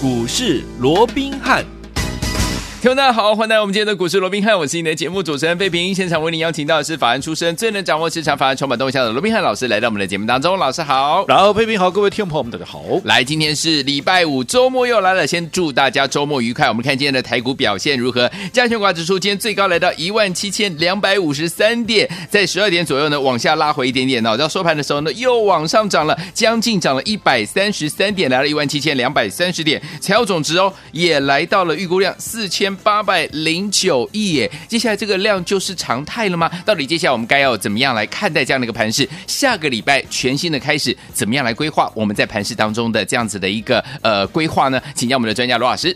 股市罗宾汉。听众大家好，欢迎来到我们今天的股市罗宾汉，我是你的节目主持人费平。现场为您邀请到的是法案出身、最能掌握市场法案筹码动向的罗宾汉老师，来到我们的节目当中。老师好，然后费平好，各位听众朋友们大家好。来，今天是礼拜五，周末又来了，先祝大家周末愉快。我们看今天的台股表现如何？加权股指数今天最高来到一万七千两百五十三点，在十二点左右呢往下拉回一点点呢，到收盘的时候呢又往上涨了，将近涨了一百三十三点，来了一万七千两百三十点，财务总值哦也来到了预估量四千八百零。九亿耶，接下来这个量就是常态了吗？到底接下来我们该要怎么样来看待这样的一个盘势？下个礼拜全新的开始，怎么样来规划我们在盘势当中的这样子的一个呃规划呢？请教我们的专家罗老师。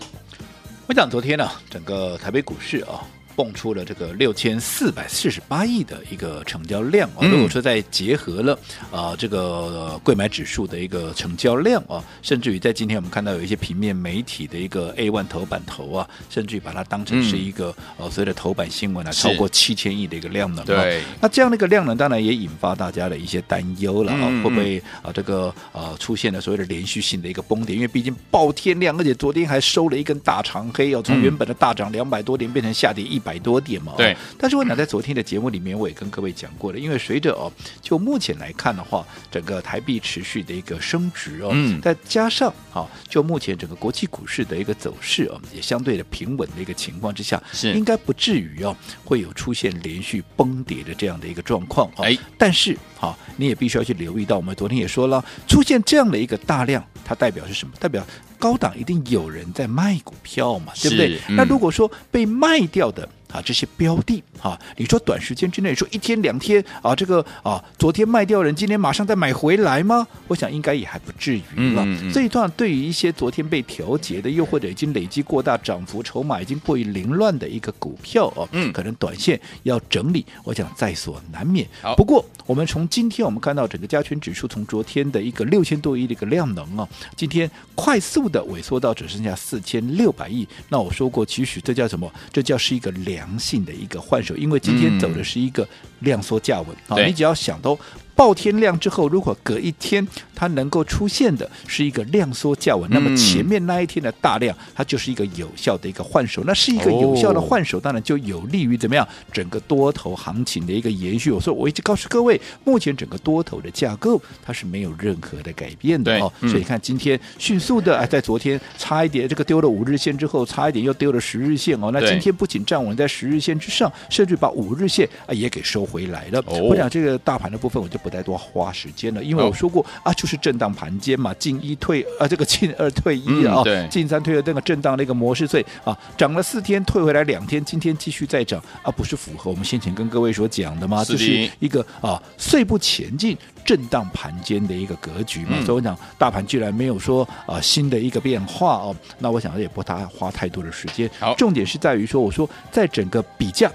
我想昨天呢、整个台北股市啊。蹦出了这个六千四百四十八亿的一个成交量啊！如果说再结合了啊这个贵买指数的一个成交量啊，甚至于在今天我们看到有一些平面媒体的一个 A one 头版头啊，甚至于把它当成是一个呃所谓的头版新闻啊，超过七千亿的一个量能。对，那这样的一个量能，当然也引发大家的一些担忧了啊，会不会啊这个呃出现了所谓的连续性的一个崩跌？因为毕竟爆天量，而且昨天还收了一根大长黑哦，从原本的大涨两百多点变成下跌一。百多点嘛，对。但是我想在昨天的节目里面，我也跟各位讲过了，因为随着哦，就目前来看的话，整个台币持续的一个升值哦，嗯，再加上啊，就目前整个国际股市的一个走势哦，也相对的平稳的一个情况之下，是应该不至于哦会有出现连续崩跌的这样的一个状况哦。哎，但是好，你也必须要去留意到，我们昨天也说了，出现这样的一个大量，它代表是什么？代表高档一定有人在卖股票嘛，对不对？嗯、那如果说被卖掉的。啊，这些标的啊，你说短时间之内说一天两天啊，这个啊，昨天卖掉人，今天马上再买回来吗？我想应该也还不至于了。这一段对于一些昨天被调节的，又或者已经累积过大涨幅、筹码已经过于凌乱的一个股票哦，嗯，可能短线要整理，我想在所难免。不过我们从今天我们看到整个加权指数从昨天的一个六千多亿的一个量能啊，今天快速的萎缩到只剩下四千六百亿。那我说过，其实这叫什么？这叫是一个两。良性的一个换手，因为今天走的是一个量缩价稳啊，你只要想到。爆天量之后，如果隔一天它能够出现的是一个量缩价稳，那么前面那一天的大量，它就是一个有效的一个换手。那是一个有效的换手，当然就有利于怎么样整个多头行情的一个延续。我说我一直告诉各位，目前整个多头的架构它是没有任何的改变的哦。所以看今天迅速的啊，在昨天差一点这个丢了五日线之后，差一点又丢了十日线哦。那今天不仅站稳在十日线之上，甚至把五日线啊也给收回来了。我想这个大盘的部分，我就不再多花时间了，因为我说过、哦、啊，就是震荡盘间嘛，进一退啊，这个进二退一啊，进、嗯、三退二，这个震荡的一个模式，所以啊，涨了四天，退回来两天，今天继续再涨啊，不是符合我们先前跟各位所讲的吗？就是一个啊，碎步前进，震荡盘间的一个格局嘛。嗯、所以我想，大盘居然没有说啊新的一个变化哦，那我想也不大花太多的时间。好，重点是在于说，我说在整个比价。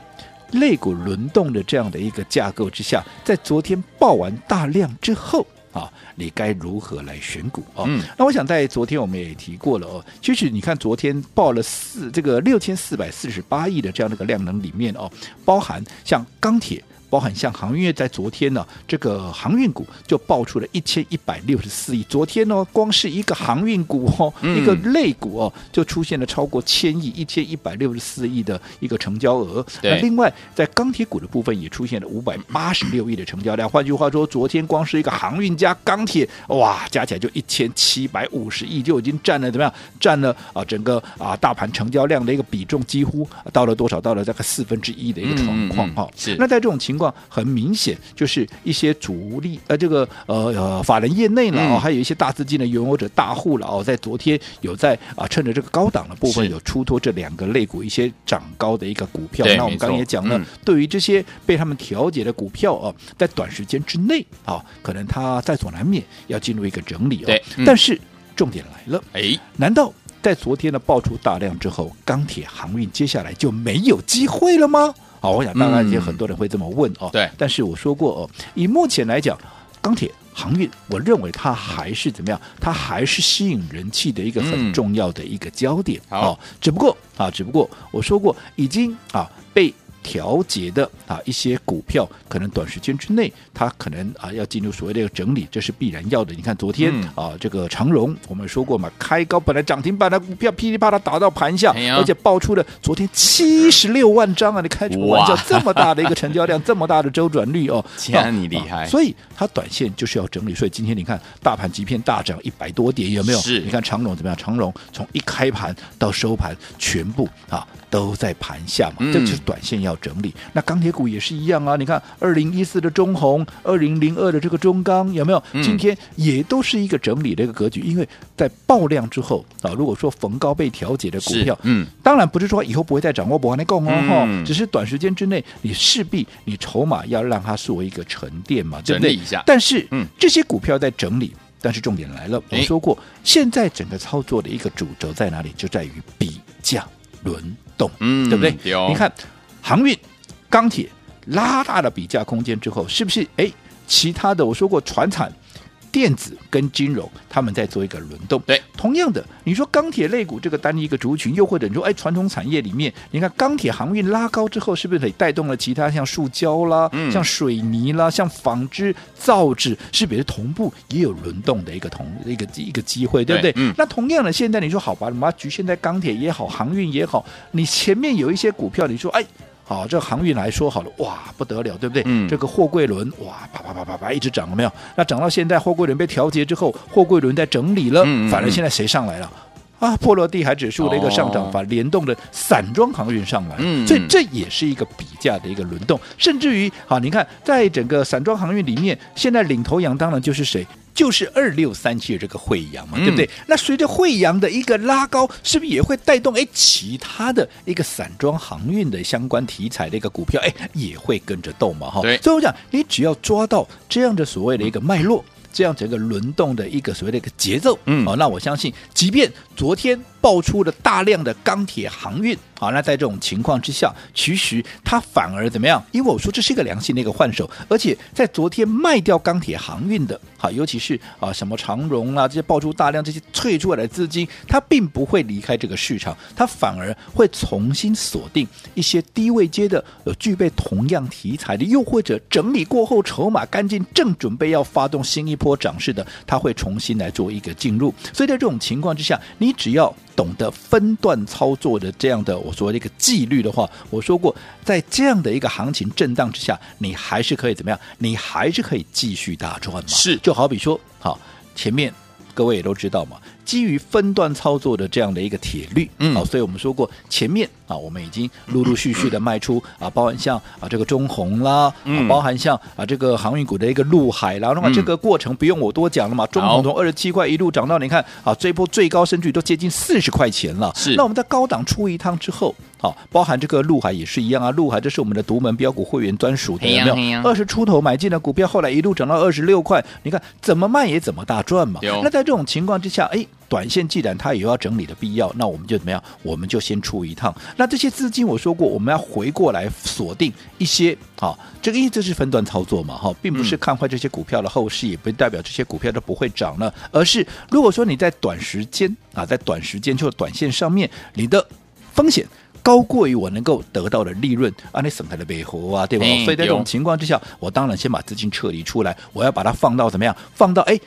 类股轮动的这样的一个架构之下，在昨天爆完大量之后啊，你该如何来选股啊？嗯，那我想在昨天我们也提过了哦。其实你看昨天报了四这个六千四百四十八亿的这样的一个量能里面哦，包含像钢铁。包含像航运，在昨天呢，这个航运股就爆出了一千一百六十四亿。昨天呢，光是一个航运股哦，嗯、一个类股哦，就出现了超过千亿、一千一百六十四亿的一个成交额。那另外，在钢铁股的部分也出现了五百八十六亿的成交量。换句话说，昨天光是一个航运加钢铁，哇，加起来就一千七百五十亿，就已经占了怎么样？占了啊，整个啊大盘成交量的一个比重，几乎到了多少？到了大概四分之一的一个状况哈。是。那在这种情况，情况很明显，就是一些主力呃，这个呃呃法人业内了哦，还有一些大资金的拥有者大户了哦，在昨天有在啊趁着这个高档的部分有出脱这两个类股一些涨高的一个股票。那我们刚刚也讲了，嗯、对于这些被他们调节的股票啊，在短时间之内啊，可能它在所难免要进入一个整理哦。嗯、但是重点来了，哎，难道在昨天的爆出大量之后，钢铁航运接下来就没有机会了吗？好，我想当然也很多人会这么问哦。对，但是我说过哦，以目前来讲，钢铁航运，我认为它还是怎么样？它还是吸引人气的一个很重要的一个焦点。哦，只不过啊，只不过我说过，已经啊被调节的啊一些股票，可能短时间之内它可能啊要进入所谓的一个整理，这是必然要的。你看昨天、嗯、啊这个长荣，我们说过嘛，开高本来涨停板的股票噼里啪啦打到盘下，而且爆出了昨天七十六万张啊！你开什么玩笑？这么大的一个成交量，这么大的周转率哦，那你厉害。所以它短线就是要整理。所以今天你看大盘即便大涨一百多点，有没有？是。你看长荣怎么样？长荣从一开盘到收盘，全部啊都在盘下嘛，嗯、这就是短线要整理。那钢铁股也是一样啊。你看二零一四的中红，二零零二的这个中钢，有没有？嗯、今天也都是一个整理的一个格局。因为在爆量之后啊，如果说逢高被调节的股票，嗯，当然不是说以后不会再掌握不跟你讲哦，嗯、只是短时间之内你势必你筹码要让它作为一个沉淀嘛，对不对？整理一下。但是，嗯，这些股票在整理。但是重点来了，我说过，诶现在整个操作的一个主轴在哪里？就在于比价轮动，嗯，对不对？有你看航运、钢铁拉大了比价空间之后，是不是？哎，其他的我说过，船产。电子跟金融，他们在做一个轮动。对，同样的，你说钢铁类股这个单一一个族群，又或者你说，哎，传统产业里面，你看钢铁航运拉高之后，是不是可以带动了其他像塑胶啦、嗯、像水泥啦、像纺织、造纸，是不是同步也有轮动的一个同一个一个机会，对不对？对嗯、那同样的，现在你说好吧，你把它局限在钢铁也好，航运也好，你前面有一些股票，你说，哎。好，这个航运来说好了，哇，不得了，对不对？嗯。这个货柜轮，哇，啪啪啪啪啪一直涨了没有？那涨到现在，货柜轮被调节之后，货柜轮在整理了，嗯嗯嗯反而现在谁上来了？啊，波罗的海指数的一个上涨，把联动的散装航运上来，嗯，所以这也是一个比价的一个轮动，甚至于，好，你看，在整个散装航运里面，现在领头羊当然就是谁？就是二六三七的这个惠阳嘛，对不对？嗯、那随着惠阳的一个拉高，是不是也会带动哎其他的一个散装航运的相关题材的一个股票，哎也会跟着动嘛？哈对，所以我讲，你只要抓到这样的所谓的一个脉络。这样整个轮动的一个所谓的一个节奏，嗯，哦，那我相信，即便昨天爆出了大量的钢铁航运，好，那在这种情况之下，其实它反而怎么样？因为我说这是一个良性的一个换手，而且在昨天卖掉钢铁航运的，好，尤其是啊什么长荣啊这些爆出大量这些退出来的资金，它并不会离开这个市场，它反而会重新锁定一些低位阶的有具备同样题材的，又或者整理过后筹码干净，正准备要发动新一波。涨势的，它会重新来做一个进入，所以在这种情况之下，你只要懂得分段操作的这样的我说的一个纪律的话，我说过，在这样的一个行情震荡之下，你还是可以怎么样？你还是可以继续大赚嘛？是，就好比说，好，前面各位也都知道嘛。基于分段操作的这样的一个铁律，嗯，好，所以我们说过前面啊，我们已经陆陆续续的卖出啊，包含像啊这个中红啦，啊，包含像啊这个航运股的一个陆海啦，那么这个过程不用我多讲了嘛，中红从二十七块一路涨到你看啊，这一波最高甚至都接近四十块钱了，是。那我们在高档出一趟之后，好，包含这个陆海也是一样啊，陆海这是我们的独门标股会员专属的，有没有？二十出头买进的股票，后来一路涨到二十六块，你看怎么卖也怎么大赚嘛。那在这种情况之下，哎。短线既然它也有要整理的必要，那我们就怎么样？我们就先出一趟。那这些资金我说过，我们要回过来锁定一些，好，这个意思是分段操作嘛，哈，并不是看坏这些股票的后市，也不代表这些股票都不会涨了，而是如果说你在短时间啊，在短时间就短线上面，你的风险高过于我能够得到的利润啊，你省开了背后啊，对吧？所以在这种情况之下，我当然先把资金撤离出来，我要把它放到怎么样？放到哎。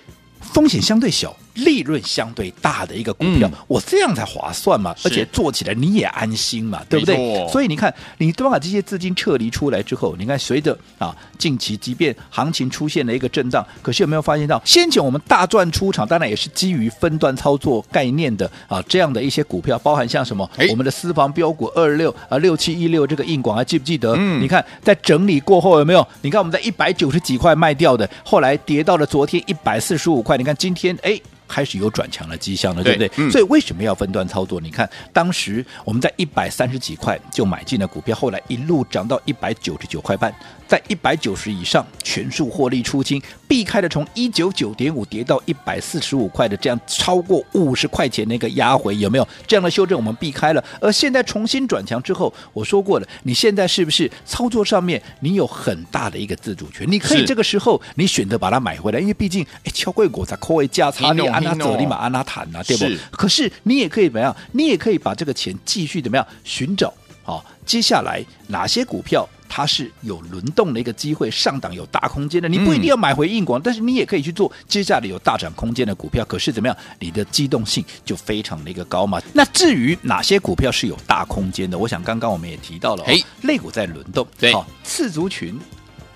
风险相对小、利润相对大的一个股票，嗯、我这样才划算嘛，而且做起来你也安心嘛，对不对？所以你看，你都把这些资金撤离出来之后，你看随着啊近期即便行情出现了一个震荡，可是有没有发现到，先前我们大赚出场，当然也是基于分段操作概念的啊这样的一些股票，包含像什么、欸、我们的私房标股二六啊六七一六这个硬广还记不记得？嗯，你看在整理过后有没有？你看我们在一百九十几块卖掉的，后来跌到了昨天一百四十五块。你看今天哎，开始有转强的迹象了，对不对？所以为什么要分段操作？你看当时我们在一百三十几块就买进了股票，后来一路涨到一百九十九块半。在一百九十以上全数获利出清，避开了从一九九点五跌到一百四十五块的这样超过五十块钱的一个压回，有没有这样的修正？我们避开了。而现在重新转强之后，我说过了，你现在是不是操作上面你有很大的一个自主权？你可以这个时候你选择把它买回来，因为毕竟哎，超贵股在扣位价差，你安娜走立马安娜谈呐，对不？可是你也可以怎么样？你也可以把这个钱继续怎么样寻找？好，接下来哪些股票？它是有轮动的一个机会，上档有大空间的，你不一定要买回硬广，嗯、但是你也可以去做接下来有大涨空间的股票。可是怎么样，你的机动性就非常的一个高嘛。那至于哪些股票是有大空间的，我想刚刚我们也提到了，哎，类股在轮动，对，好，次族群。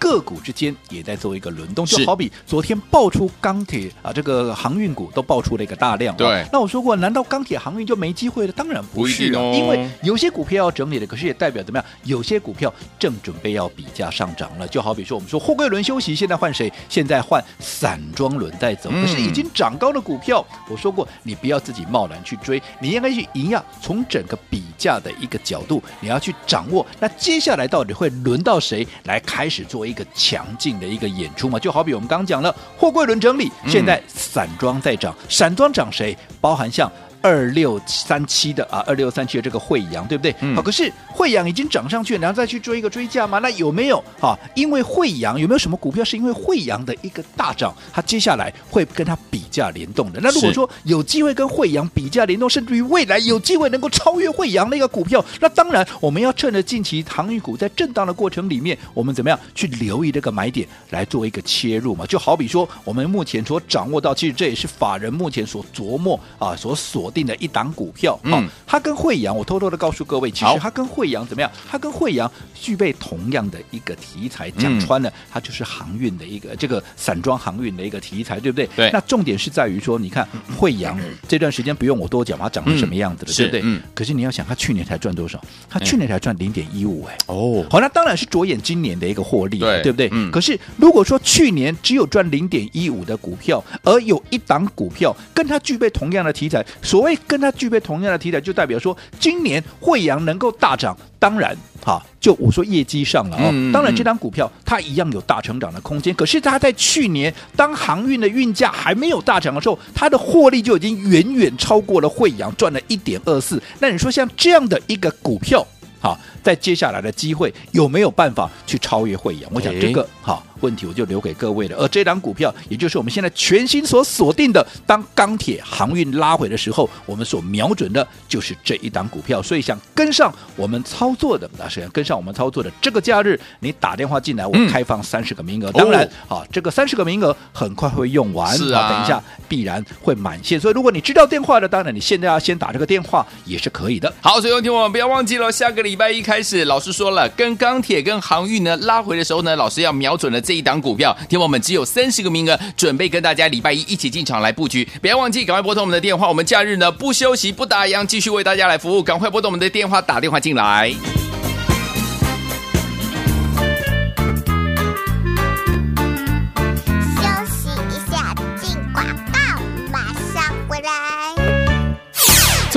个股之间也在做一个轮动，就好比昨天爆出钢铁啊，这个航运股都爆出了一个大量。对，那我说过，难道钢铁航运就没机会了？当然不是了，哦、因为有些股票要整理的，可是也代表怎么样？有些股票正准备要比价上涨了。就好比说，我们说货柜轮休息，现在换谁？现在换散装轮在走，可是已经涨高的股票，嗯、我说过，你不要自己贸然去追，你应该去一样从整个比价的一个角度，你要去掌握。那接下来到底会轮到谁来开始做一个强劲的一个演出嘛，就好比我们刚刚讲了货柜轮整理，现在散装在涨，散装涨谁？包含像。二六三七的啊，二六三七的这个惠阳，对不对？好、嗯，可是惠阳已经涨上去，然后再去追一个追价吗？那有没有啊？因为惠阳有没有什么股票是因为惠阳的一个大涨，它接下来会跟它比价联动的？那如果说有机会跟惠阳比价联动，甚至于未来有机会能够超越惠阳的一个股票，那当然我们要趁着近期航运股在震荡的过程里面，我们怎么样去留意这个买点来做一个切入嘛？就好比说我们目前所掌握到，其实这也是法人目前所琢磨啊，所锁。定的一档股票，嗯，它跟惠阳，我偷偷的告诉各位，其实它跟惠阳怎么样？它跟惠阳具备同样的一个题材，讲穿了，它就是航运的一个这个散装航运的一个题材，对不对？对。那重点是在于说，你看惠阳这段时间不用我多讲，它涨成什么样子了，对不对？嗯。可是你要想，它去年才赚多少？它去年才赚零点一五，哎，哦，好，那当然是着眼今年的一个获利，对，对不对？嗯。可是如果说去年只有赚零点一五的股票，而有一档股票跟它具备同样的题材，所所以跟它具备同样的题材，就代表说今年惠阳能够大涨。当然，哈，就我说业绩上了哦。嗯嗯嗯，当然，这张股票它一样有大成长的空间。可是它在去年当航运的运价还没有大涨的时候，它的获利就已经远远超过了惠阳，赚了一点二四。那你说像这样的一个股票，哈，在接下来的机会有没有办法去超越慧洋？我想这个哈。问题我就留给各位了。而这档股票，也就是我们现在全新所锁定的，当钢铁航运拉回的时候，我们所瞄准的就是这一档股票。所以想跟上我们操作的，那是想跟上我们操作的这个假日，你打电话进来，我开放三十个名额。嗯、当然，啊，这个三十个名额很快会用完，是啊，等一下必然会满线。所以如果你知道电话的，当然你现在要先打这个电话也是可以的。好，所以听我们不要忘记了，下个礼拜一开开始，老师说了，跟钢铁跟航运呢拉回的时候呢，老师要瞄准了这。一档股票，听我们只有三十个名额，准备跟大家礼拜一一起进场来布局。不要忘记，赶快拨通我们的电话。我们假日呢不休息不打烊，继续为大家来服务。赶快拨通我们的电话，打电话进来。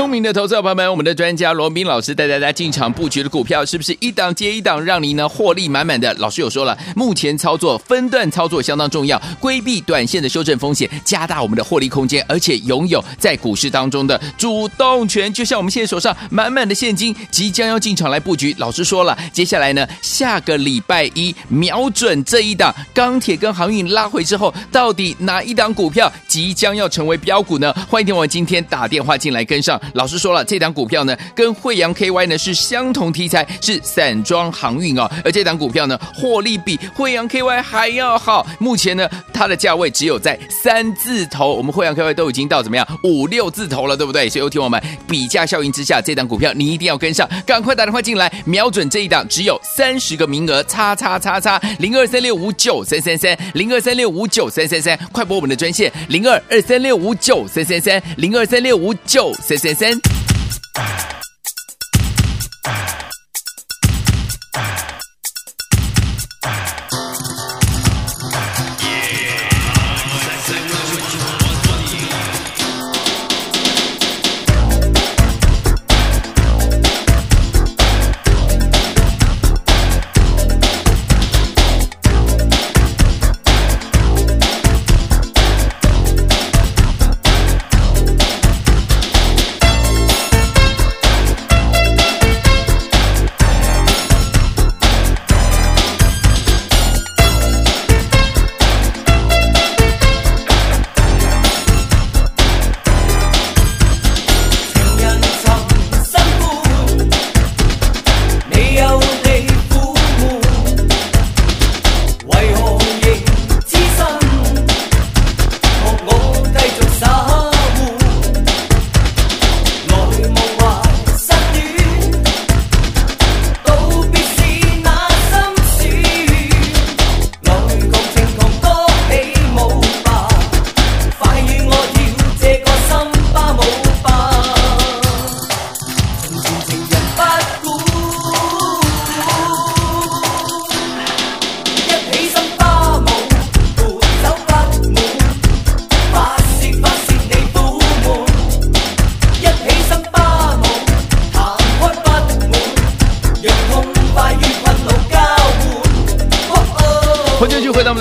聪明的投资者朋友们，我们的专家！罗宾老师带大家！进场布局的股票，是不是一档接一档，让您呢获利满满的？老师有说了，目前操作分段操作相当重要，规避短线的修正风险，加大我们的获利空间，而且拥有在股市当中的主动权。就像我们现在手上满满的现金，即将要进场来布局。老师说了，接下来呢，下个礼拜一瞄准这一档钢铁跟航运拉回之后，到底哪一档股票即将要成为标股呢？欢迎听我今天打电话进来跟上。老师说了，这档股票呢，跟惠阳 KY 呢是相同题材，是散装航运哦。而这档股票呢，获利比惠阳 KY 还要好。目前呢，它的价位只有在三字头，我们慧洋 KY 都已经到怎么样五六字头了，对不对？所以有听我们比价效应之下，这档股票你一定要跟上，赶快打电话进来，瞄准这一档，只有三十个名额，叉叉叉叉零二三六五九三三三零二三六五九三三三，快拨我们的专线零二二三六五九三三三零二三六五九三三三。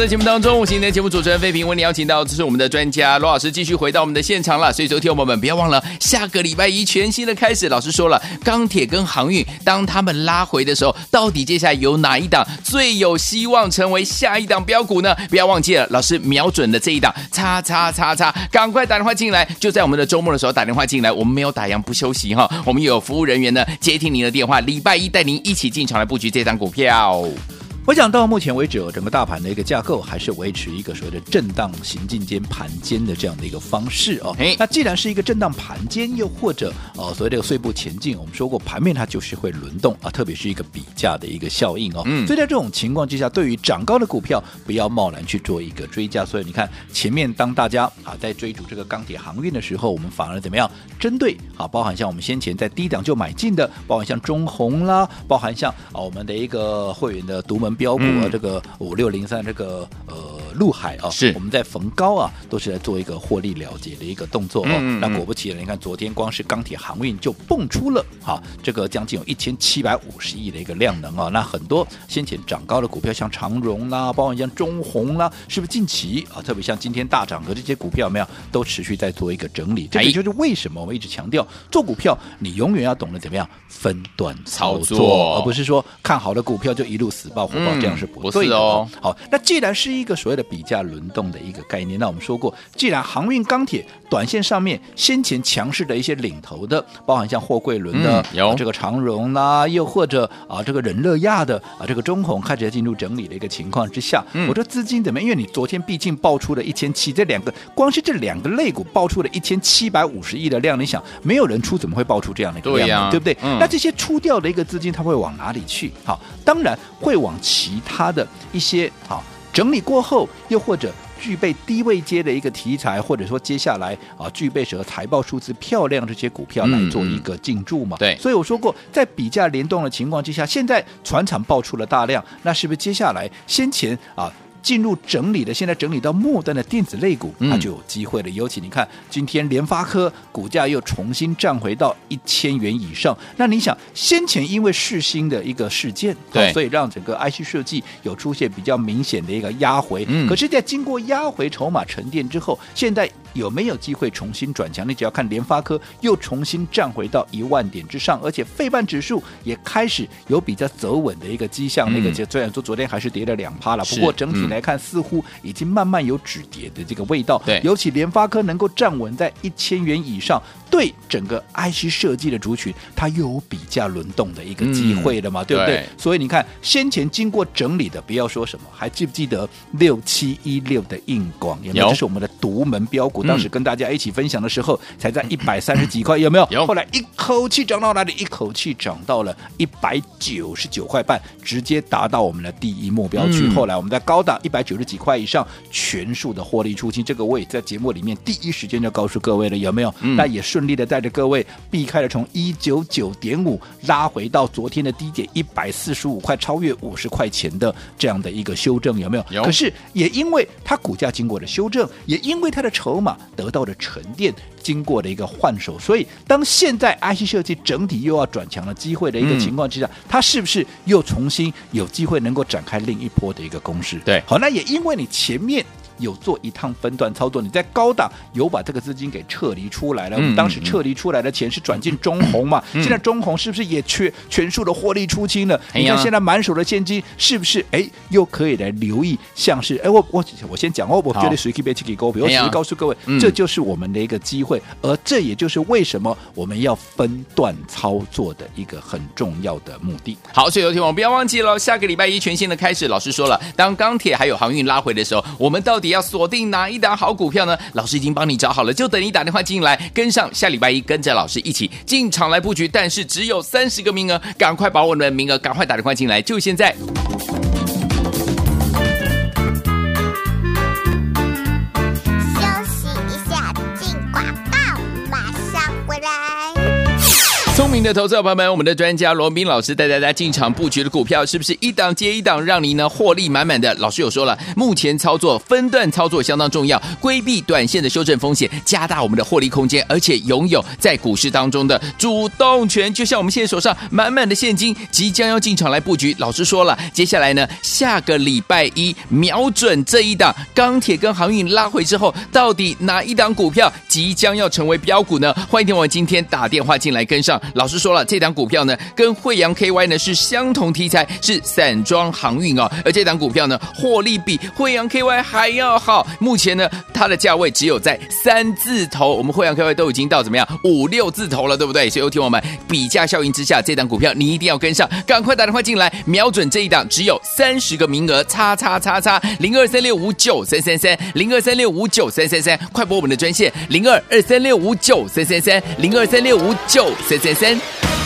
的节目当中，我今天的节目主持人费平，为你邀请到这是我们的专家罗老师，继续回到我们的现场了。所以，昨天我们不要忘了，下个礼拜一全新的开始。老师说了，钢铁跟航运，当他们拉回的时候，到底接下来有哪一档最有希望成为下一档标股呢？不要忘记了，老师瞄准的这一档，叉叉叉叉，赶快打电话进来，就在我们的周末的时候打电话进来，我们没有打烊不休息哈，我们有服务人员呢接听您的电话，礼拜一带您一起进场来布局这张股票。我想到目前为止，整个大盘的一个架构还是维持一个所谓的震荡行进间盘间的这样的一个方式哦。那既然是一个震荡盘间，又或者呃所谓这个碎步前进，我们说过盘面它就是会轮动啊，特别是一个比价的一个效应哦。嗯。所以在这种情况之下，对于涨高的股票，不要贸然去做一个追加。所以你看前面当大家啊在追逐这个钢铁航运的时候，我们反而怎么样？针对啊，包含像我们先前在低档就买进的，包含像中红啦，包含像啊我们的一个会员的独门。标股啊，这个五六零三这个呃。陆海啊，是我们在逢高啊，都是在做一个获利了结的一个动作哦。嗯嗯嗯，那果不其然，你看昨天光是钢铁航运就蹦出了哈，这个将近有一千七百五十亿的一个量能啊。那很多先前涨高的股票，像长荣啦，包括像中红啦，是不是近期啊，特别像今天大涨的这些股票，有没有都持续在做一个整理？这也就是为什么我们一直强调，做股票你永远要懂得怎么样分段操作，操作而不是说看好的股票就一路死抱活抱，这样是不对的，嗯，哦。好，那既然是一个所谓的。比价轮动的一个概念，那我们说过，既然航运钢铁短线上面先前强势的一些领头的，包含像货柜轮的、嗯、有、啊、这个长荣啦，又或者啊这个忍乐亚的啊这个中红开始在进入整理的一个情况之下，嗯、我说资金怎么样？因为你昨天毕竟爆出了一千七，这两个光是这两个类股爆出了一千七百五十亿的量，你想没有人出，怎么会爆出这样的一个量？对呀、啊，对不对？嗯、那这些出掉的一个资金，它会往哪里去？好，当然会往其他的一些好。整理过后，又或者具备低位阶的一个题材，或者说接下来啊具备什么财报数字漂亮这些股票来做一个进驻嘛？对，所以我说过，在比价联动的情况之下，现在船厂爆出了大量，那是不是接下来先前啊？进入整理的，现在整理到末端的电子类股，它就有机会了。尤其你看，今天联发科股价又重新站回到一千元以上。那你想，先前因为世新的一个事件，对，所以让整个 IC 设计有出现比较明显的一个压回。嗯，可是，在经过压回筹码沉淀之后，现在。有没有机会重新转强？你只要看联发科又重新站回到一万点之上，而且费半指数也开始有比较走稳的一个迹象。嗯、那个就虽然说昨天还是跌了两趴了，不过整体来看似乎已经慢慢有止跌的这个味道。对，尤其联发科能够站稳在一千元以上，对整个 IC 设计的族群，它又有比价轮动的一个机会了嘛？嗯、对不对？对，所以你看先前经过整理的，不要说什么，还记不记得六七一六的硬广？有没有？这是我们的独门标股。当时跟大家一起分享的时候，才在一百三十几块，有没有？有。后来一口气涨到哪里？一口气涨到了一百九十九块半，直接达到我们的第一目标区。后来我们在高档一百九十几块以上，全数的获利出清。这个我也在节目里面第一时间就告诉各位了，有没有？那也顺利的带着各位避开了从一九九点五拉回到昨天的低点一百四十五块，超越五十块钱的这样的一个修正，有没有？有。可是也因为它股价经过了修正，也因为它的筹码。得到的沉淀，经过的一个换手，所以当现在 IC 设计整体又要转强的机会的一个情况之下，嗯、它是不是又重新有机会能够展开另一波的一个攻势？对，好，那也因为你前面。有做一趟分段操作，你在高档有把这个资金给撤离出来了。嗯、我们当时撤离出来的钱是转进中红嘛？嗯、现在中红是不是也缺全数的获利出清了？嗯、你看现在满手的现金，是不是哎又可以来留意？像是哎我我我先讲哦，我觉得随机别去给勾比，我只是告诉各位，嗯、这就是我们的一个机会，而这也就是为什么我们要分段操作的一个很重要的目的。好，所以有听我们不要忘记了，下个礼拜一全新的开始，老师说了，当钢铁还有航运拉回的时候，我们到底。要锁定哪一档好股票呢？老师已经帮你找好了，就等你打电话进来，跟上下礼拜一跟着老师一起进场来布局。但是只有三十个名额，赶快把我们的名额，赶快打电话进来，就现在。的投资者朋友们，我们的专家罗斌老师带大家进场布局的股票，是不是一档接一档，让您呢获利满满的？老师有说了，目前操作分段操作相当重要，规避短线的修正风险，加大我们的获利空间，而且拥有在股市当中的主动权。就像我们现在手上满满的现金，即将要进场来布局。老师说了，接下来呢，下个礼拜一瞄准这一档钢铁跟航运拉回之后，到底哪一档股票即将要成为标股呢？欢迎听我今天打电话进来跟上。老师说了，这档股票呢，跟惠阳 KY 呢是相同题材，是散装航运哦。而这档股票呢，获利比惠阳 KY 还要好。目前呢，它的价位只有在三字头，我们惠阳 KY 都已经到怎么样五六字头了，对不对？所以，听我们比价效应之下，这档股票你一定要跟上，赶快打电话进来，瞄准这一档，只有三十个名额，叉叉叉叉零二三六五九三三三零二三六五九三三三，快拨我们的专线零二二三六五九三三三零二三六五九三三三。Bye.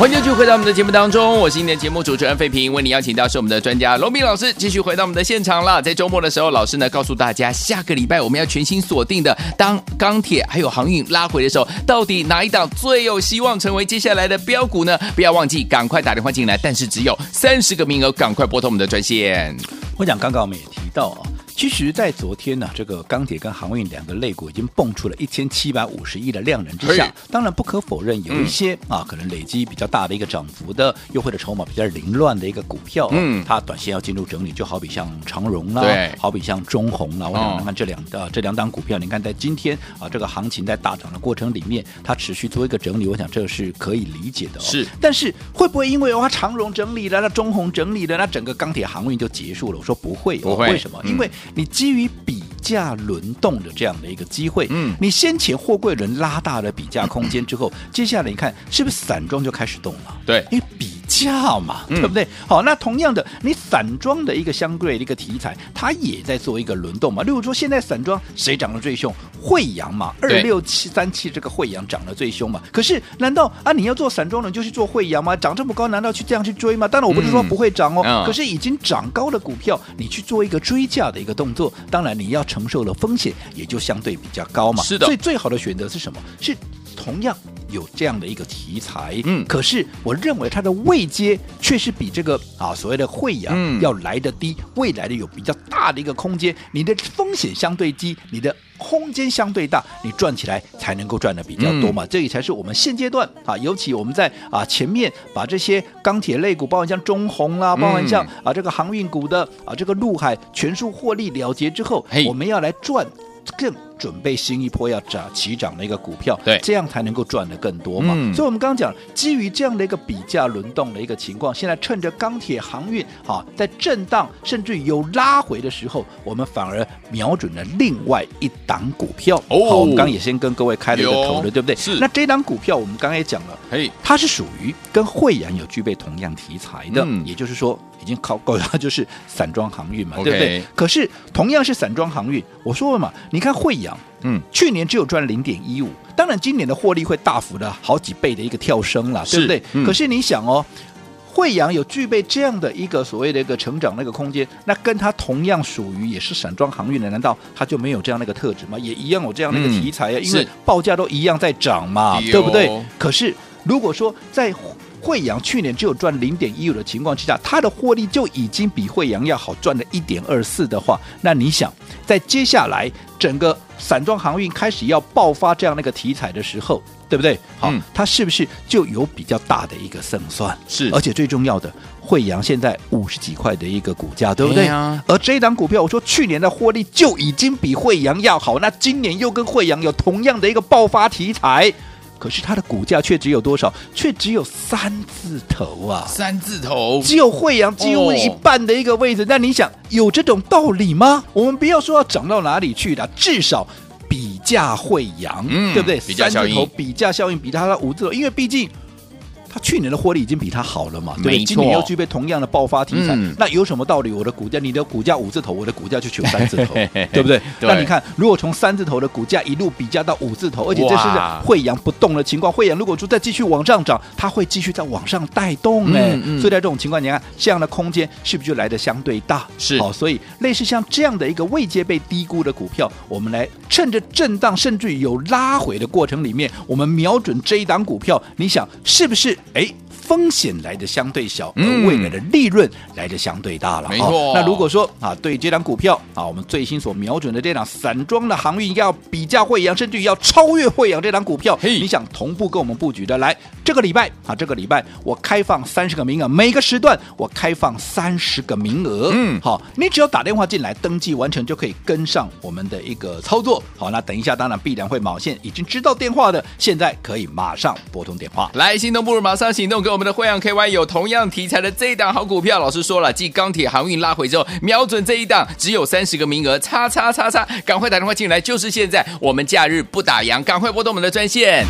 欢迎继续回到我们的节目当中，我是今天的节目主持人费平，为你邀请到是我们的专家龙斌老师，继续回到我们的现场了。在周末的时候，老师呢告诉大家，下个礼拜我们要全新锁定的，当钢铁还有航运拉回的时候，到底哪一档最有希望成为接下来的标股呢？不要忘记赶快打电话进来，但是只有三十个名额，赶快拨通我们的专线。我讲刚刚我们也提到啊。其实，在昨天呢，这个钢铁跟航运两个类股已经蹦出了一千七百五十亿的量能之下，当然不可否认有一些、嗯、啊，可能累积比较大的一个涨幅的，又或者筹码比较凌乱的一个股票、啊，嗯，它短线要进入整理，就好比像长荣啦，对，好比像中鸿啦，我想看看这两呃、哦、这两档股票，你看在今天啊，这个行情在大涨的过程里面，它持续做一个整理，我想这是可以理解的、哦。是，但是会不会因为哇长荣整理了，那中鸿整理了，那整个钢铁航运就结束了？我说不会、哦，不会，为什么？嗯、因为你基于比价轮动的这样的一个机会，嗯，你先前货柜轮拉大了比价空间之后，嗯、接下来你看是不是散装就开始动了？对，因为比价嘛，对不对？好，那同样的，你散装的一个相对的一个题材，它也在做一个轮动嘛。例如说，现在散装谁涨得最凶？惠阳嘛，二六七三七这个惠阳涨得最凶嘛。可是，难道啊你要做散装的就去做惠阳吗？涨这么高，难道去这样去追吗？当然，我不是说不会涨哦。嗯、可是已经涨高的股票，你去做一个追价的一个动作，当然你要承受的风险也就相对比较高嘛。是的。所以最好的选择是什么？是同样。有这样的一个题材，嗯，可是我认为它的位阶却是比这个啊所谓的惠阳要来得低，嗯、未来的有比较大的一个空间，你的风险相对低，你的空间相对大，你赚起来才能够赚的比较多嘛，嗯、这里才是我们现阶段啊，尤其我们在啊前面把这些钢铁类股，包括像中红啦，包括像啊这个航运股的啊这个陆海全数获利了结之后，我们要来赚更。准备新一波要涨起涨的一个股票，对，这样才能够赚得更多嘛。嗯、所以，我们刚刚讲，基于这样的一个比价轮动的一个情况，现在趁着钢铁航运哈在震荡甚至有拉回的时候，我们反而瞄准了另外一档股票。哦，好，我们刚刚也先跟各位开了一个头了，对不对？是。那这档股票我们刚刚也讲了，嘿，它是属于跟慧洋有具备同样题材的，嗯、也就是说。已经考够了，就是散装航运嘛.对不对？可是同样是散装航运，我说了嘛，你看惠阳，嗯，去年只有赚零点一五，当然今年的获利会大幅的好几倍的一个跳升了，对不对？嗯、可是你想哦。惠阳有具备这样的一个所谓的一个成长那个空间，那跟它同样属于也是散装航运的，难道它就没有这样的一个特质吗？也一样有这样的一个题材啊，嗯、因为报价都一样在涨嘛，对不对？可是如果说在慧洋去年只有赚零点一五的情况之下，它的获利就已经比惠阳要好赚了一点二四的话，那你想，在接下来整个散装航运开始要爆发这样的一个题材的时候，对不对？好，嗯、它是不是就有比较大的一个胜算？是，而且最重要的，惠阳现在五十几块的一个股价，对不对？对啊、而这一档股票，我说去年的获利就已经比惠阳要好，那今年又跟惠阳有同样的一个爆发题材。可是它的股价却只有多少？却只有三字头啊！三字头，只有惠阳几乎一半的一个位置。那、哦、你想有这种道理吗？我们不要说要涨到哪里去的，至少比价惠阳，嗯、对不对？比价效应，比价效应比它的五字头，因为毕竟。他去年的获利已经比它好了嘛？对，今年又具备同样的爆发题材，那有什么道理？我的股价，你的股价五字头，我的股价就求三字头，对不对？那你看，如果从三字头的股价一路比价到五字头，而且这是惠阳不动的情况，惠阳如果说再继续往上涨，它会继续再往上带动哎。所以在这种情况，你看这样的空间是不是就来的相对大？是好，所以类似像这样的一个未接被低估的股票，我们来趁着震荡甚至有拉回的过程里面，我们瞄准这一档股票，你想是不是？哎。风险来的相对小，而未来的利润来的相对大了。没错。那如果说啊，对这档股票啊，我们最新所瞄准的这档散装的航运要比价惠阳，甚至于要超越惠阳这档股票，你想同步跟我们布局的，来这个礼拜啊，这个礼拜我开放三十个名额，每个时段我开放三十个名额。嗯，好，你只要打电话进来登记完成，就可以跟上我们的一个操作。好，那等一下当然必然会毛线，已经知道电话的，现在可以马上拨通电话。来，心动不如马上行动，跟我我们的惠阳 KY 有同样题材的这一档好股票，老师说了，继钢铁航运拉回之后，瞄准这一档，只有三十个名额，叉叉叉叉，赶快打电话进来，就是现在，我们假日不打烊，赶快拨通我们的专线。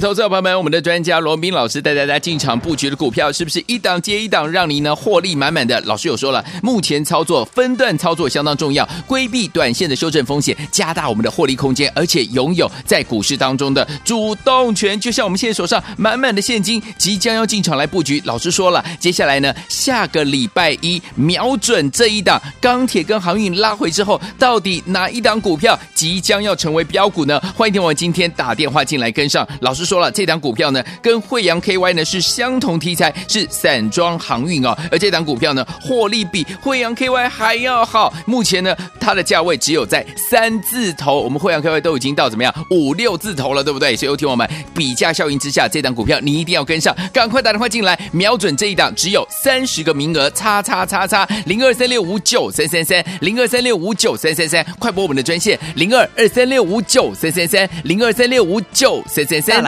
投资者朋友们，我们的专家罗宾老师带大家进场布局的股票，是不是一档接一档，让您呢获利满满的？老师有说了，目前操作分段操作相当重要，规避短线的修正风险，加大我们的获利空间，而且拥有在股市当中的主动权。就像我们现在手上满满的现金，即将要进场来布局。老师说了，接下来呢，下个礼拜一瞄准这一档钢铁跟航运拉回之后，到底哪一档股票即将要成为标股呢？欢迎听我今天打电话进来跟上。老师说了，这档股票呢，跟慧洋 KY 呢是相同题材，是散装航运哦。而这档股票呢，获利比慧洋 KY 还要好。目前呢，它的价位只有在三字头，我们慧洋 KY 都已经到怎么样五六字头了，对不对？所以，听我们比价效应之下，这档股票你一定要跟上，赶快打电话进来，瞄准这一档，只有三十个名额，叉叉叉叉零二三六五九三三三零二三六五九三三三，快拨我们的专线零二二三六五九三三三零二三六五九三三三。